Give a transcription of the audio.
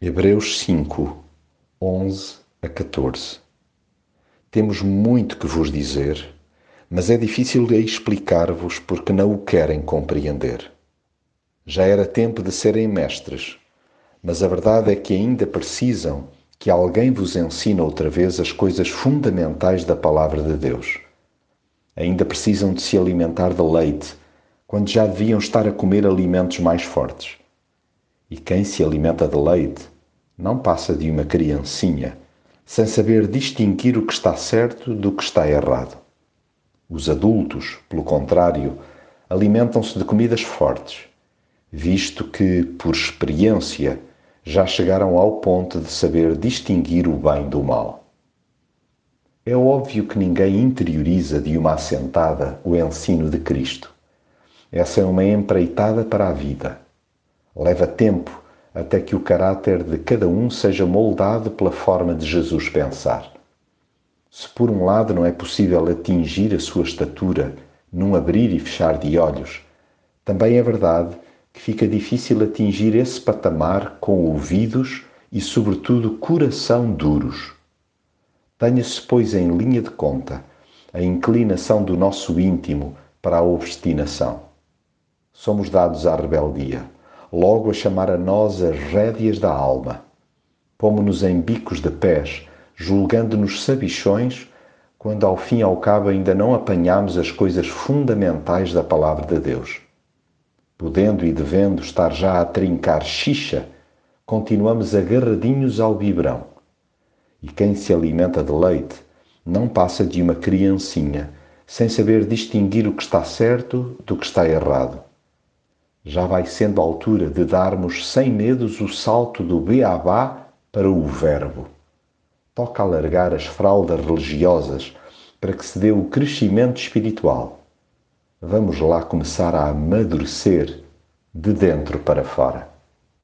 Hebreus 5, 11 a 14 Temos muito que vos dizer, mas é difícil de explicar-vos porque não o querem compreender. Já era tempo de serem mestres, mas a verdade é que ainda precisam que alguém vos ensine outra vez as coisas fundamentais da Palavra de Deus. Ainda precisam de se alimentar de leite, quando já deviam estar a comer alimentos mais fortes. E quem se alimenta de leite não passa de uma criancinha, sem saber distinguir o que está certo do que está errado. Os adultos, pelo contrário, alimentam-se de comidas fortes, visto que, por experiência, já chegaram ao ponto de saber distinguir o bem do mal. É óbvio que ninguém interioriza de uma assentada o ensino de Cristo. Essa é uma empreitada para a vida Leva tempo até que o caráter de cada um seja moldado pela forma de Jesus pensar. Se por um lado não é possível atingir a sua estatura num abrir e fechar de olhos, também é verdade que fica difícil atingir esse patamar com ouvidos e, sobretudo, coração duros. Tenha-se, pois, em linha de conta a inclinação do nosso íntimo para a obstinação. Somos dados à rebeldia logo a chamar a nós as rédeas da alma. Pomo-nos em bicos de pés, julgando-nos sabichões, quando ao fim e ao cabo ainda não apanhamos as coisas fundamentais da palavra de Deus. Podendo e devendo estar já a trincar xixa, continuamos agarradinhos ao biberão. E quem se alimenta de leite não passa de uma criancinha, sem saber distinguir o que está certo do que está errado já vai sendo a altura de darmos sem medos o salto do beabá para o verbo. Toca alargar as fraldas religiosas para que se dê o crescimento espiritual. Vamos lá começar a amadurecer de dentro para fora.